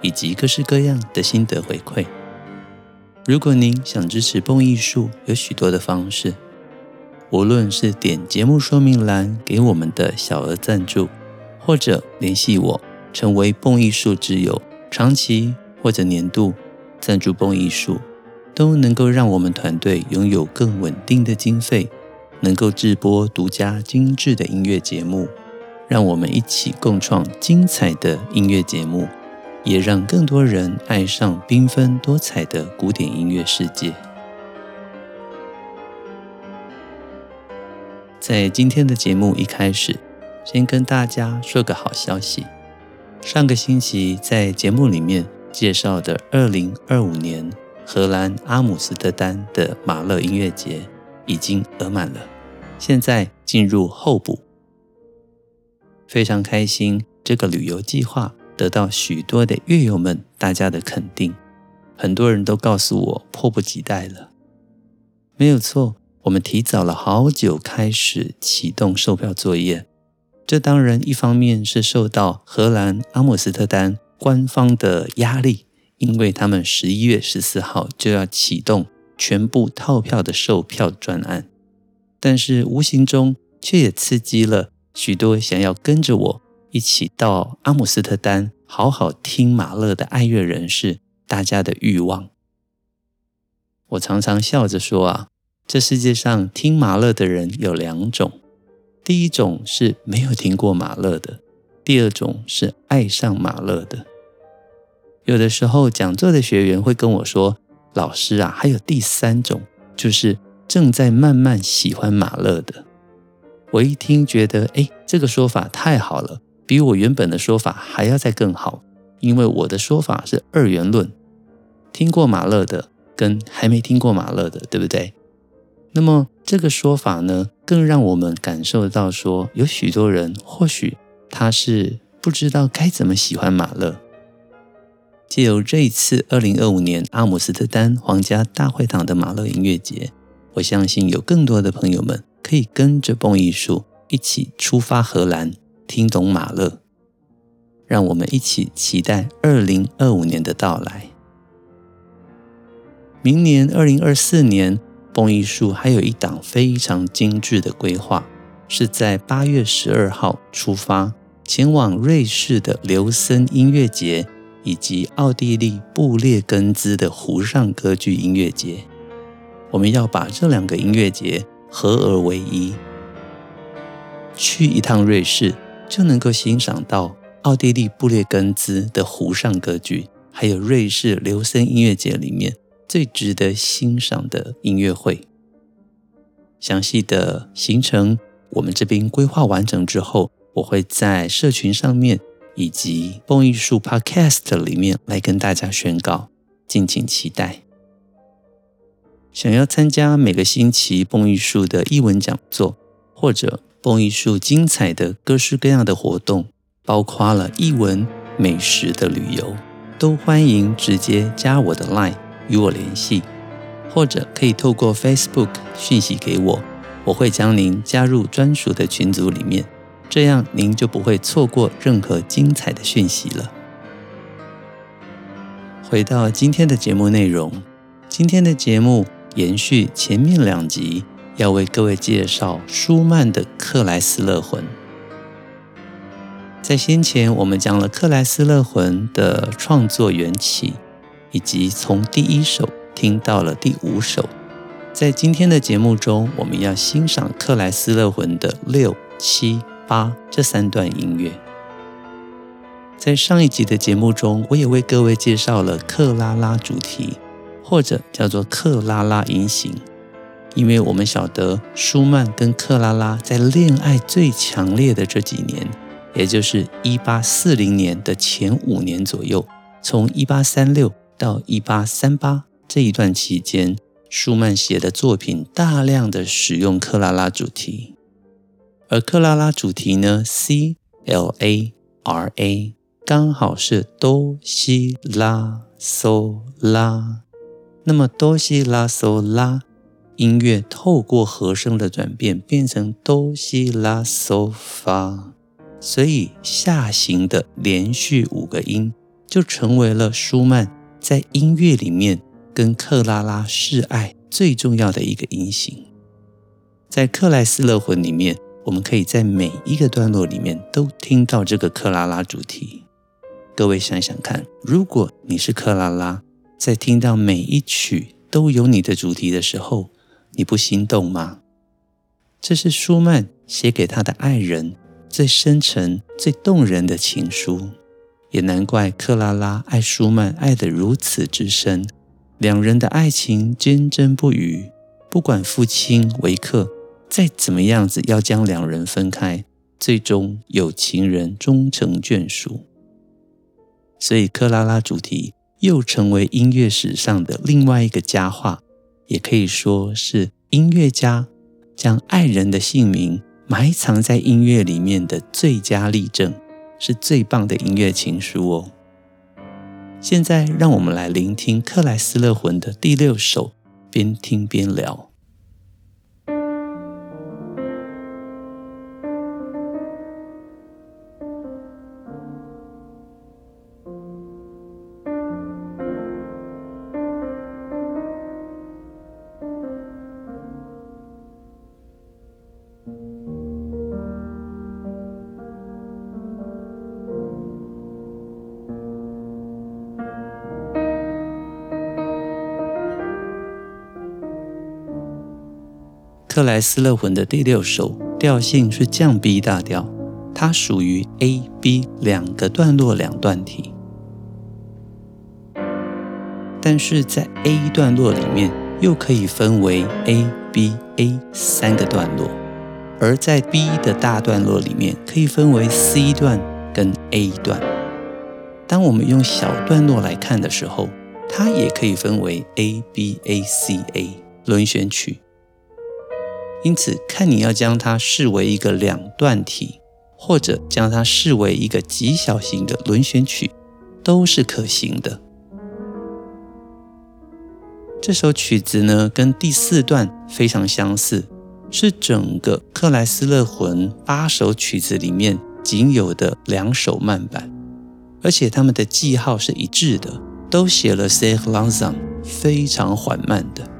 以及各式各样的心得回馈。如果您想支持蹦艺术，有许多的方式，无论是点节目说明栏给我们的小额赞助，或者联系我成为蹦艺术之友，长期或者年度赞助蹦艺术，都能够让我们团队拥有更稳定的经费，能够制播独家精致的音乐节目，让我们一起共创精彩的音乐节目。也让更多人爱上缤纷多彩的古典音乐世界。在今天的节目一开始，先跟大家说个好消息：上个星期在节目里面介绍的2025年荷兰阿姆斯特丹的马勒音乐节已经额满了，现在进入候补。非常开心，这个旅游计划。得到许多的乐友们大家的肯定，很多人都告诉我迫不及待了。没有错，我们提早了好久开始启动售票作业。这当然一方面是受到荷兰阿姆斯特丹官方的压力，因为他们十一月十四号就要启动全部套票的售票专案，但是无形中却也刺激了许多想要跟着我。一起到阿姆斯特丹好好听马勒的爱乐人士，大家的欲望。我常常笑着说啊，这世界上听马勒的人有两种，第一种是没有听过马勒的，第二种是爱上马勒的。有的时候讲座的学员会跟我说：“老师啊，还有第三种，就是正在慢慢喜欢马勒的。”我一听觉得，哎，这个说法太好了。比我原本的说法还要再更好，因为我的说法是二元论，听过马勒的跟还没听过马勒的，对不对？那么这个说法呢，更让我们感受到说，有许多人或许他是不知道该怎么喜欢马勒。借由这一次二零二五年阿姆斯特丹皇家大会堂的马勒音乐节，我相信有更多的朋友们可以跟着蹦艺术一起出发荷兰。听懂马勒，让我们一起期待二零二五年的到来。明年二零二四年，蹦艺术还有一档非常精致的规划，是在八月十二号出发，前往瑞士的琉森音乐节以及奥地利布列根兹的湖上歌剧音乐节。我们要把这两个音乐节合而为一，去一趟瑞士。就能够欣赏到奥地利布列根兹的湖上歌剧，还有瑞士琉森音乐节里面最值得欣赏的音乐会。详细的行程我们这边规划完成之后，我会在社群上面以及蹦艺术 Podcast 里面来跟大家宣告，敬请期待。想要参加每个星期蹦艺术的艺文讲座，或者蹦艺术精彩的各式各样的活动，包括了艺文、美食的旅游，都欢迎直接加我的 Line 与我联系，或者可以透过 Facebook 讯息给我，我会将您加入专属的群组里面，这样您就不会错过任何精彩的讯息了。回到今天的节目内容，今天的节目延续前面两集。要为各位介绍舒曼的《克莱斯勒魂》。在先前，我们讲了克莱斯勒魂的创作缘起，以及从第一首听到了第五首。在今天的节目中，我们要欣赏克莱斯勒魂的六、七、八这三段音乐。在上一集的节目中，我也为各位介绍了克拉拉主题，或者叫做克拉拉音型。因为我们晓得舒曼跟克拉拉在恋爱最强烈的这几年，也就是一八四零年的前五年左右，从一八三六到一八三八这一段期间，舒曼写的作品大量的使用克拉拉主题，而克拉拉主题呢，C L A R A，刚好是哆西拉嗦拉。那么哆西拉嗦拉，音乐透过和声的转变变成哆西拉嗦发，所以下行的连续五个音就成为了舒曼在音乐里面。跟克拉拉示爱最重要的一个音型，在克莱斯勒魂里面，我们可以在每一个段落里面都听到这个克拉拉主题。各位想想看，如果你是克拉拉，在听到每一曲都有你的主题的时候，你不心动吗？这是舒曼写给他的爱人最深沉、最动人的情书，也难怪克拉拉爱舒曼爱得如此之深。两人的爱情坚贞不渝，不管父亲维克再怎么样子要将两人分开，最终有情人终成眷属。所以，克拉拉主题又成为音乐史上的另外一个佳话，也可以说是音乐家将爱人的姓名埋藏在音乐里面的最佳例证，是最棒的音乐情书哦。现在，让我们来聆听克莱斯勒魂的第六首，边听边聊。克莱斯勒魂的第六首调性是降 B 大调，它属于 A、B 两个段落两段体，但是在 A 段落里面又可以分为 A、B、A 三个段落，而在 B 的大段落里面可以分为 C 段跟 A 段。当我们用小段落来看的时候，它也可以分为 A、B、A、C、A 轮旋曲。因此，看你要将它视为一个两段体，或者将它视为一个极小型的轮旋曲，都是可行的。这首曲子呢，跟第四段非常相似，是整个克莱斯勒魂八首曲子里面仅有的两首慢板，而且它们的记号是一致的，都写了 sehr langsam，非常缓慢的。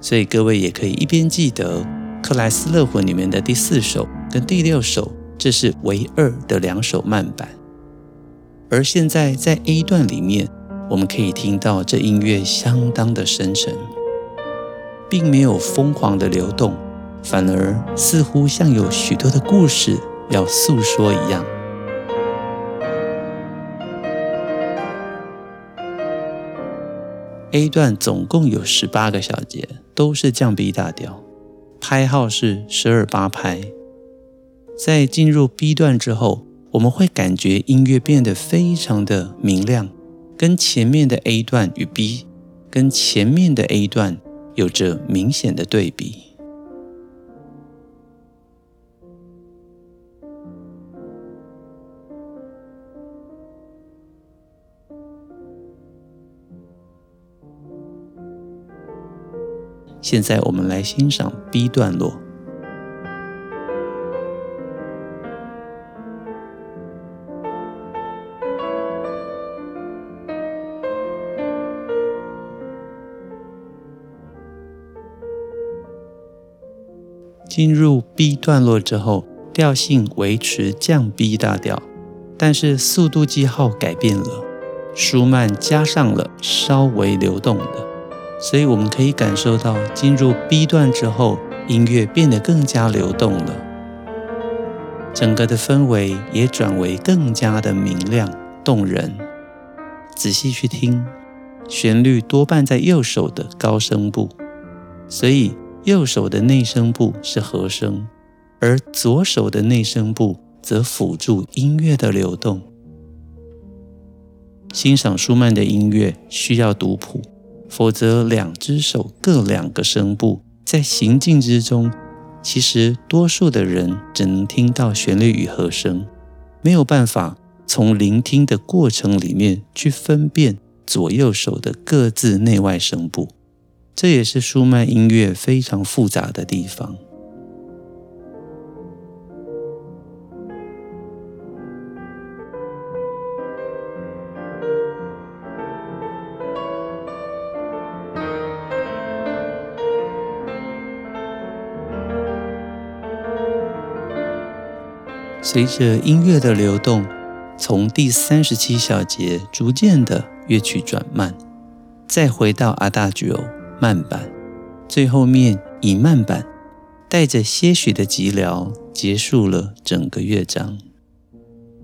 所以各位也可以一边记得克莱斯勒魂里面的第四首跟第六首，这是唯二的两首慢板。而现在在 A 段里面，我们可以听到这音乐相当的深沉，并没有疯狂的流动，反而似乎像有许多的故事要诉说一样。A 段总共有十八个小节，都是降 B 大调，拍号是十二八拍。在进入 B 段之后，我们会感觉音乐变得非常的明亮，跟前面的 A 段与 B，跟前面的 A 段有着明显的对比。现在我们来欣赏 B 段落。进入 B 段落之后，调性维持降 B 大调，但是速度记号改变了，舒曼加上了稍微流动的。所以我们可以感受到，进入 B 段之后，音乐变得更加流动了，整个的氛围也转为更加的明亮动人。仔细去听，旋律多半在右手的高声部，所以右手的内声部是和声，而左手的内声部则辅助音乐的流动。欣赏舒曼的音乐需要读谱，否则两只手各两个声部，在行进之中，其实多数的人只能听到旋律与和声，没有办法从聆听的过程里面去分辨左右手的各自内外声部。这也是舒曼音乐非常复杂的地方。随着音乐的流动，从第三十七小节逐渐的乐曲转慢，再回到阿达吉欧慢板，最后面以慢板带着些许的寂寥结束了整个乐章。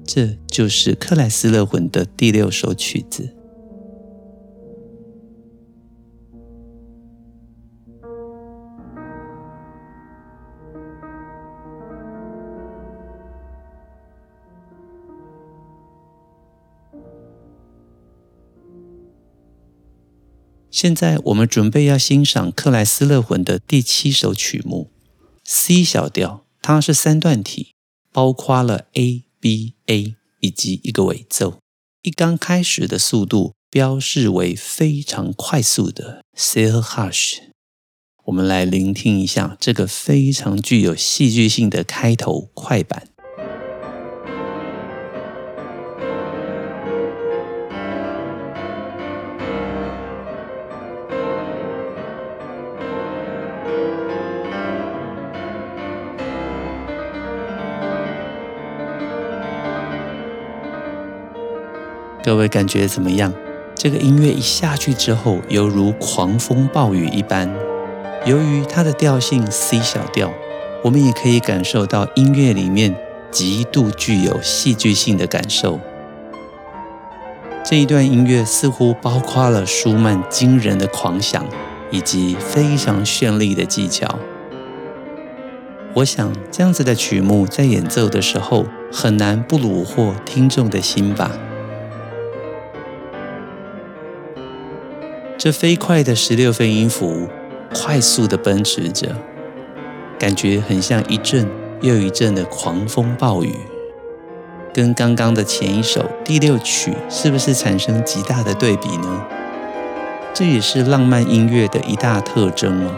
这就是克莱斯勒魂的第六首曲子。现在我们准备要欣赏克莱斯勒魂的第七首曲目，C 小调，它是三段体，包括了 A、B、A 以及一个尾奏。一刚开始的速度标示为非常快速的 sehr rasch。我们来聆听一下这个非常具有戏剧性的开头快板。各位感觉怎么样？这个音乐一下去之后，犹如狂风暴雨一般。由于它的调性 C 小调，我们也可以感受到音乐里面极度具有戏剧性的感受。这一段音乐似乎包括了舒曼惊人的狂想以及非常绚丽的技巧。我想这样子的曲目在演奏的时候，很难不虏获听众的心吧。这飞快的十六分音符，快速的奔驰着，感觉很像一阵又一阵的狂风暴雨，跟刚刚的前一首第六曲是不是产生极大的对比呢？这也是浪漫音乐的一大特征哦。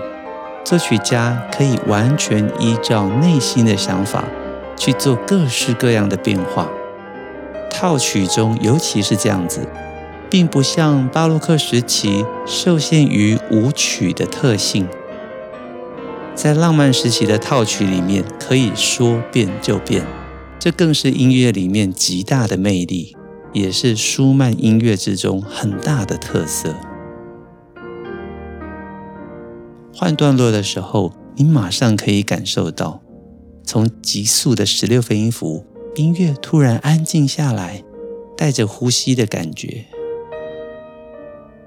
作曲家可以完全依照内心的想法去做各式各样的变化，套曲中尤其是这样子。并不像巴洛克时期受限于舞曲的特性，在浪漫时期的套曲里面可以说变就变，这更是音乐里面极大的魅力，也是舒曼音乐之中很大的特色。换段落的时候，你马上可以感受到，从急速的十六分音符，音乐突然安静下来，带着呼吸的感觉。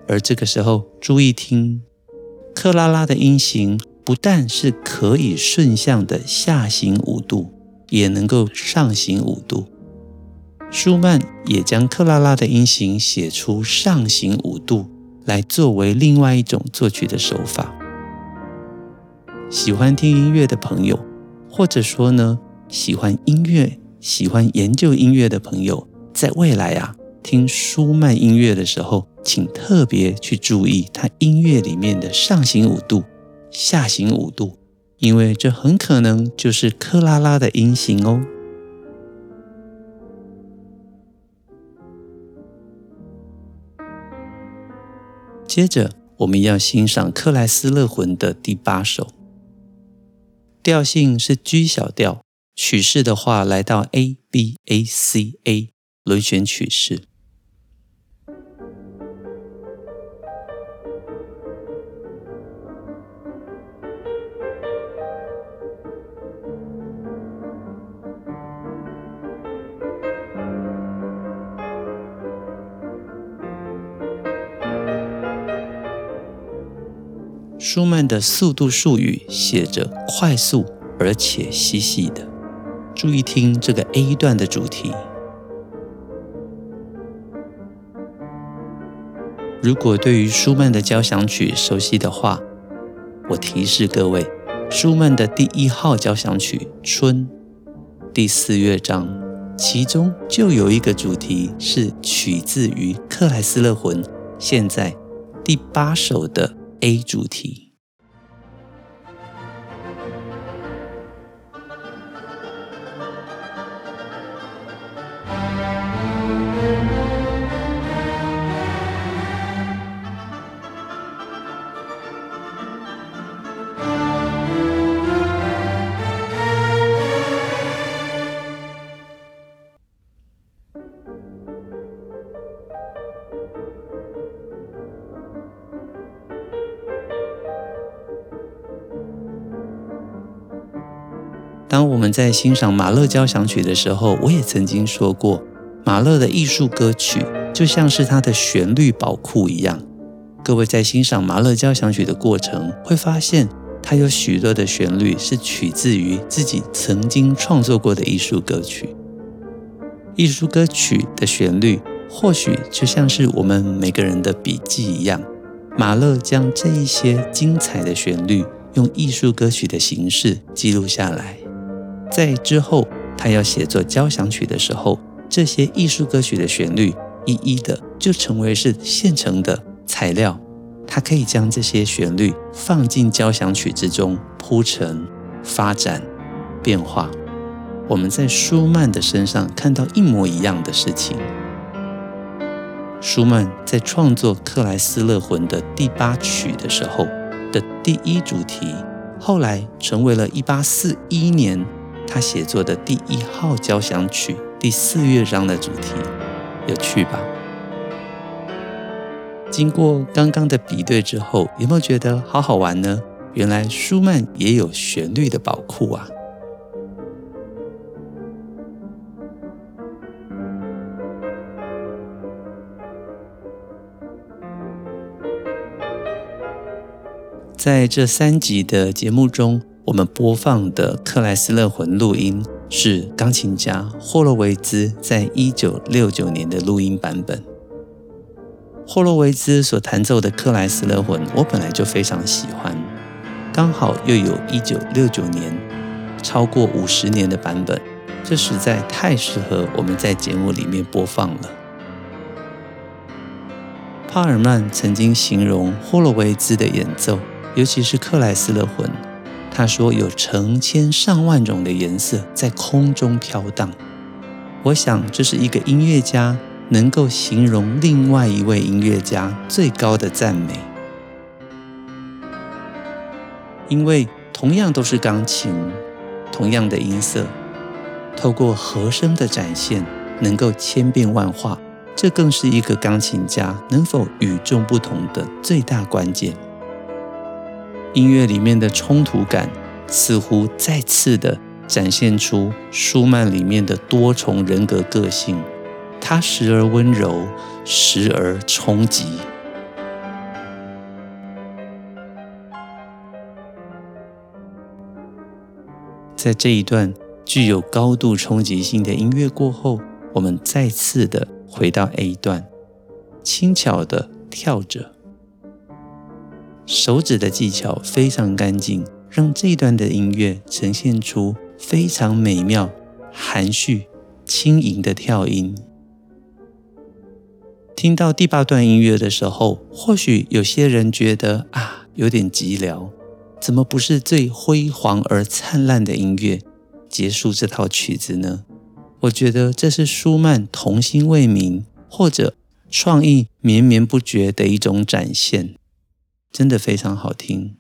而这个时候，注意听，克拉拉的音型不但是可以顺向的下行五度，也能够上行五度。舒曼也将克拉拉的音型写出上行五度，来作为另外一种作曲的手法。喜欢听音乐的朋友，或者说呢，喜欢音乐、喜欢研究音乐的朋友，在未来啊。听舒曼音乐的时候，请特别去注意他音乐里面的上行五度、下行五度，因为这很可能就是克拉拉的音型哦。接着，我们要欣赏克莱斯勒魂的第八首，调性是 G 小调，曲式的话来到 A B A C A 轮旋曲式。舒曼的速度术语写着快速而且细细的，注意听这个 A 段的主题。如果对于舒曼的交响曲熟悉的话，我提示各位，舒曼的第一号交响曲《春》第四乐章，其中就有一个主题是取自于克莱斯勒魂，现在第八首的 A 主题。在欣赏马勒交响曲的时候，我也曾经说过，马勒的艺术歌曲就像是他的旋律宝库一样。各位在欣赏马勒交响曲的过程，会发现他有许多的旋律是取自于自己曾经创作过的艺术歌曲。艺术歌曲的旋律或许就像是我们每个人的笔记一样，马勒将这一些精彩的旋律用艺术歌曲的形式记录下来。在之后，他要写作交响曲的时候，这些艺术歌曲的旋律一一的就成为是现成的材料。他可以将这些旋律放进交响曲之中铺陈、发展、变化。我们在舒曼的身上看到一模一样的事情。舒曼在创作克莱斯勒魂的第八曲的时候的第一主题，后来成为了一八四一年。他写作的第一号交响曲第四乐章的主题，有趣吧？经过刚刚的比对之后，有没有觉得好好玩呢？原来舒曼也有旋律的宝库啊！在这三集的节目中。我们播放的克莱斯勒魂录音是钢琴家霍洛维兹在一九六九年的录音版本。霍洛维兹所弹奏的克莱斯勒魂，我本来就非常喜欢，刚好又有一九六九年超过五十年的版本，这实在太适合我们在节目里面播放了。帕尔曼曾经形容霍洛维兹的演奏，尤其是克莱斯勒魂。他说：“有成千上万种的颜色在空中飘荡。”我想，这是一个音乐家能够形容另外一位音乐家最高的赞美。因为同样都是钢琴，同样的音色，透过和声的展现，能够千变万化。这更是一个钢琴家能否与众不同的最大关键。音乐里面的冲突感，似乎再次的展现出舒曼里面的多重人格个性。他时而温柔，时而冲击。在这一段具有高度冲击性的音乐过后，我们再次的回到 A 段，轻巧的跳着。手指的技巧非常干净，让这一段的音乐呈现出非常美妙、含蓄、轻盈的跳音。听到第八段音乐的时候，或许有些人觉得啊，有点寂寥，怎么不是最辉煌而灿烂的音乐结束这套曲子呢？我觉得这是舒曼童心未泯或者创意绵绵不绝的一种展现。真的非常好听。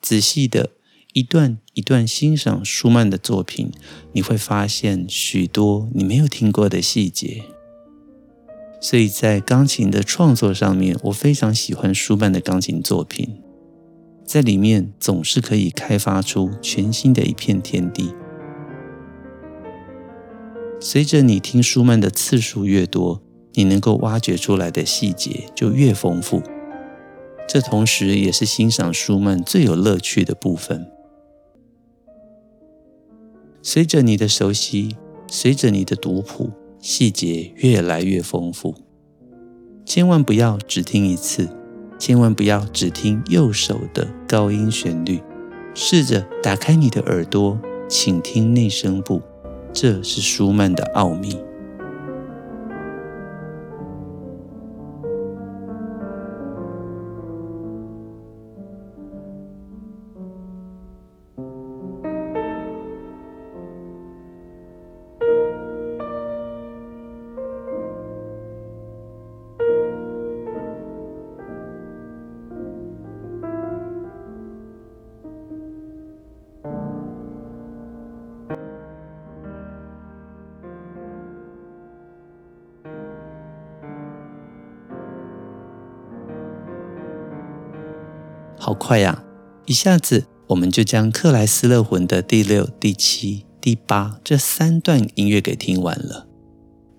仔细的一段一段欣赏舒曼的作品，你会发现许多你没有听过的细节。所以在钢琴的创作上面，我非常喜欢舒曼的钢琴作品，在里面总是可以开发出全新的一片天地。随着你听舒曼的次数越多，你能够挖掘出来的细节就越丰富。这同时也是欣赏舒曼最有乐趣的部分。随着你的熟悉，随着你的读谱，细节越来越丰富。千万不要只听一次，千万不要只听右手的高音旋律，试着打开你的耳朵，倾听内声部，这是舒曼的奥秘。好快呀！一下子我们就将克莱斯勒魂的第六、第七、第八这三段音乐给听完了。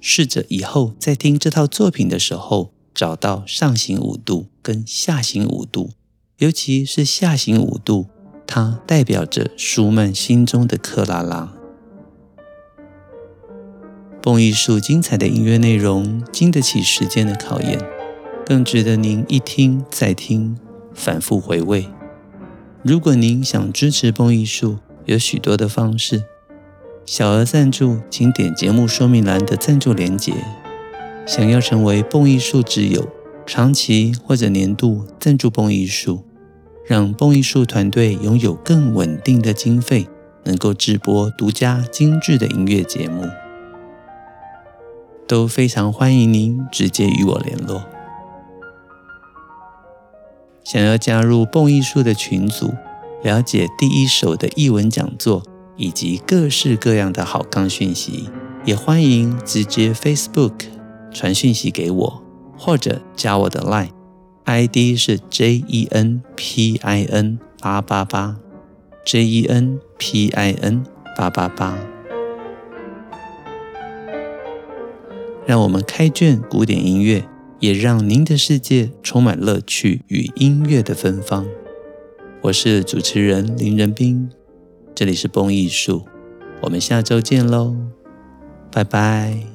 试着以后在听这套作品的时候，找到上行五度跟下行五度，尤其是下行五度，它代表着舒曼心中的克拉拉。蹦艺术精彩的音乐内容，经得起时间的考验，更值得您一听再听。反复回味。如果您想支持蹦艺术，有许多的方式。小额赞助，请点节目说明栏的赞助连结。想要成为蹦艺术之友，长期或者年度赞助蹦艺术，让蹦艺术团队拥有更稳定的经费，能够直播独家精致的音乐节目，都非常欢迎您直接与我联络。想要加入蹦艺术的群组，了解第一手的艺文讲座以及各式各样的好康讯息，也欢迎直接 Facebook 传讯息给我，或者加我的 Line，ID 是 JENPIN 八八八，JENPIN 八八八。让我们开卷古典音乐。也让您的世界充满乐趣与音乐的芬芳。我是主持人林仁斌，这里是蹦艺术，我们下周见喽，拜拜。